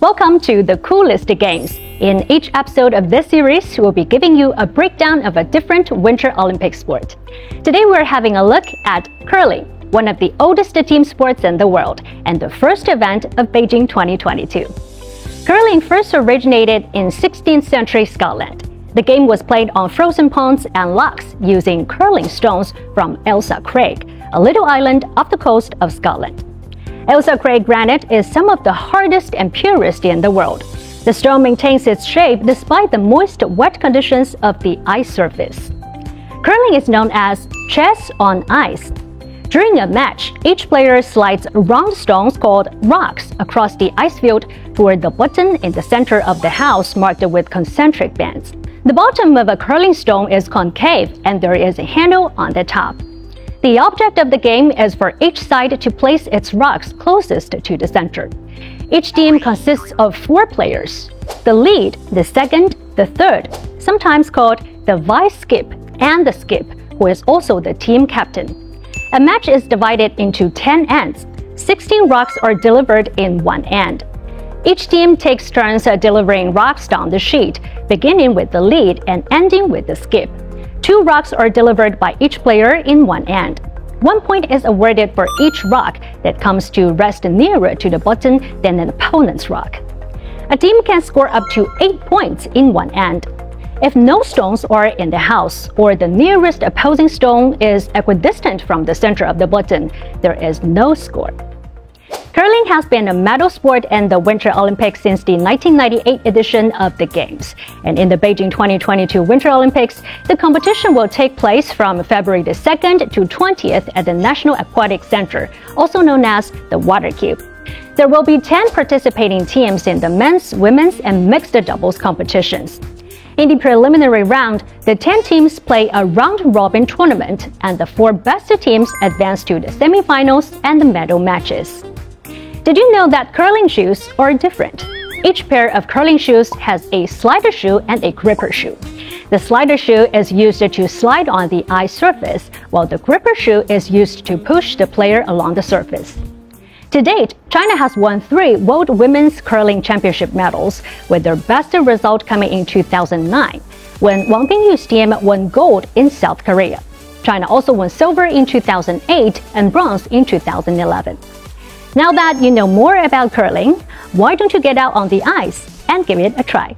Welcome to the coolest games. In each episode of this series, we'll be giving you a breakdown of a different Winter Olympic sport. Today we're having a look at curling, one of the oldest team sports in the world and the first event of Beijing 2022. Curling first originated in 16th century Scotland. The game was played on frozen ponds and lochs using curling stones from Ailsa Craig, a little island off the coast of Scotland. Ailsa Craig granite is some of the hardest and purest in the world. The stone maintains its shape despite the moist, wet conditions of the ice surface. Curling is known as chess on ice. During a match, each player slides round stones called rocks across the ice field toward the button in the center of the house marked with concentric bands. The bottom of a curling stone is concave and there is a handle on the top. The object of the game is for each side to place its rocks closest to the center. Each team consists of four players. The lead, the second, the third, sometimes called the vice skip, and the skip, who is also the team captain. A match is divided into 10 ends. 16 rocks are delivered in one end. Each team takes turns uh, delivering rocks down the sheet, beginning with the lead and ending with the skip. Two rocks are delivered by each player in one end. One point is awarded for each rock that comes to rest nearer to the button than an opponent's rock. A team can score up to 8 points in one end. If no stones are in the house or the nearest opposing stone is equidistant from the center of the button, there is no score. Curling has been a medal sport in the Winter Olympics since the 1998 edition of the Games. And in the Beijing 2022 Winter Olympics, the competition will take place from February the 2nd to 20th at the National Aquatic Center, also known as the Water Cube. There will be 10 participating teams in the men's, women's, and mixed doubles competitions. In the preliminary round, the 10 teams play a round robin tournament, and the four best teams advance to the semifinals and the medal matches. Did you know that curling shoes are different? Each pair of curling shoes has a slider shoe and a gripper shoe. The slider shoe is used to slide on the ice surface, while the gripper shoe is used to push the player along the surface. To date, China has won three World Women's Curling Championship medals, with their best result coming in 2009, when Wang Bingyu's team won gold in South Korea. China also won silver in 2008 and bronze in 2011. Now that you know more about curling, why don't you get out on the ice and give it a try?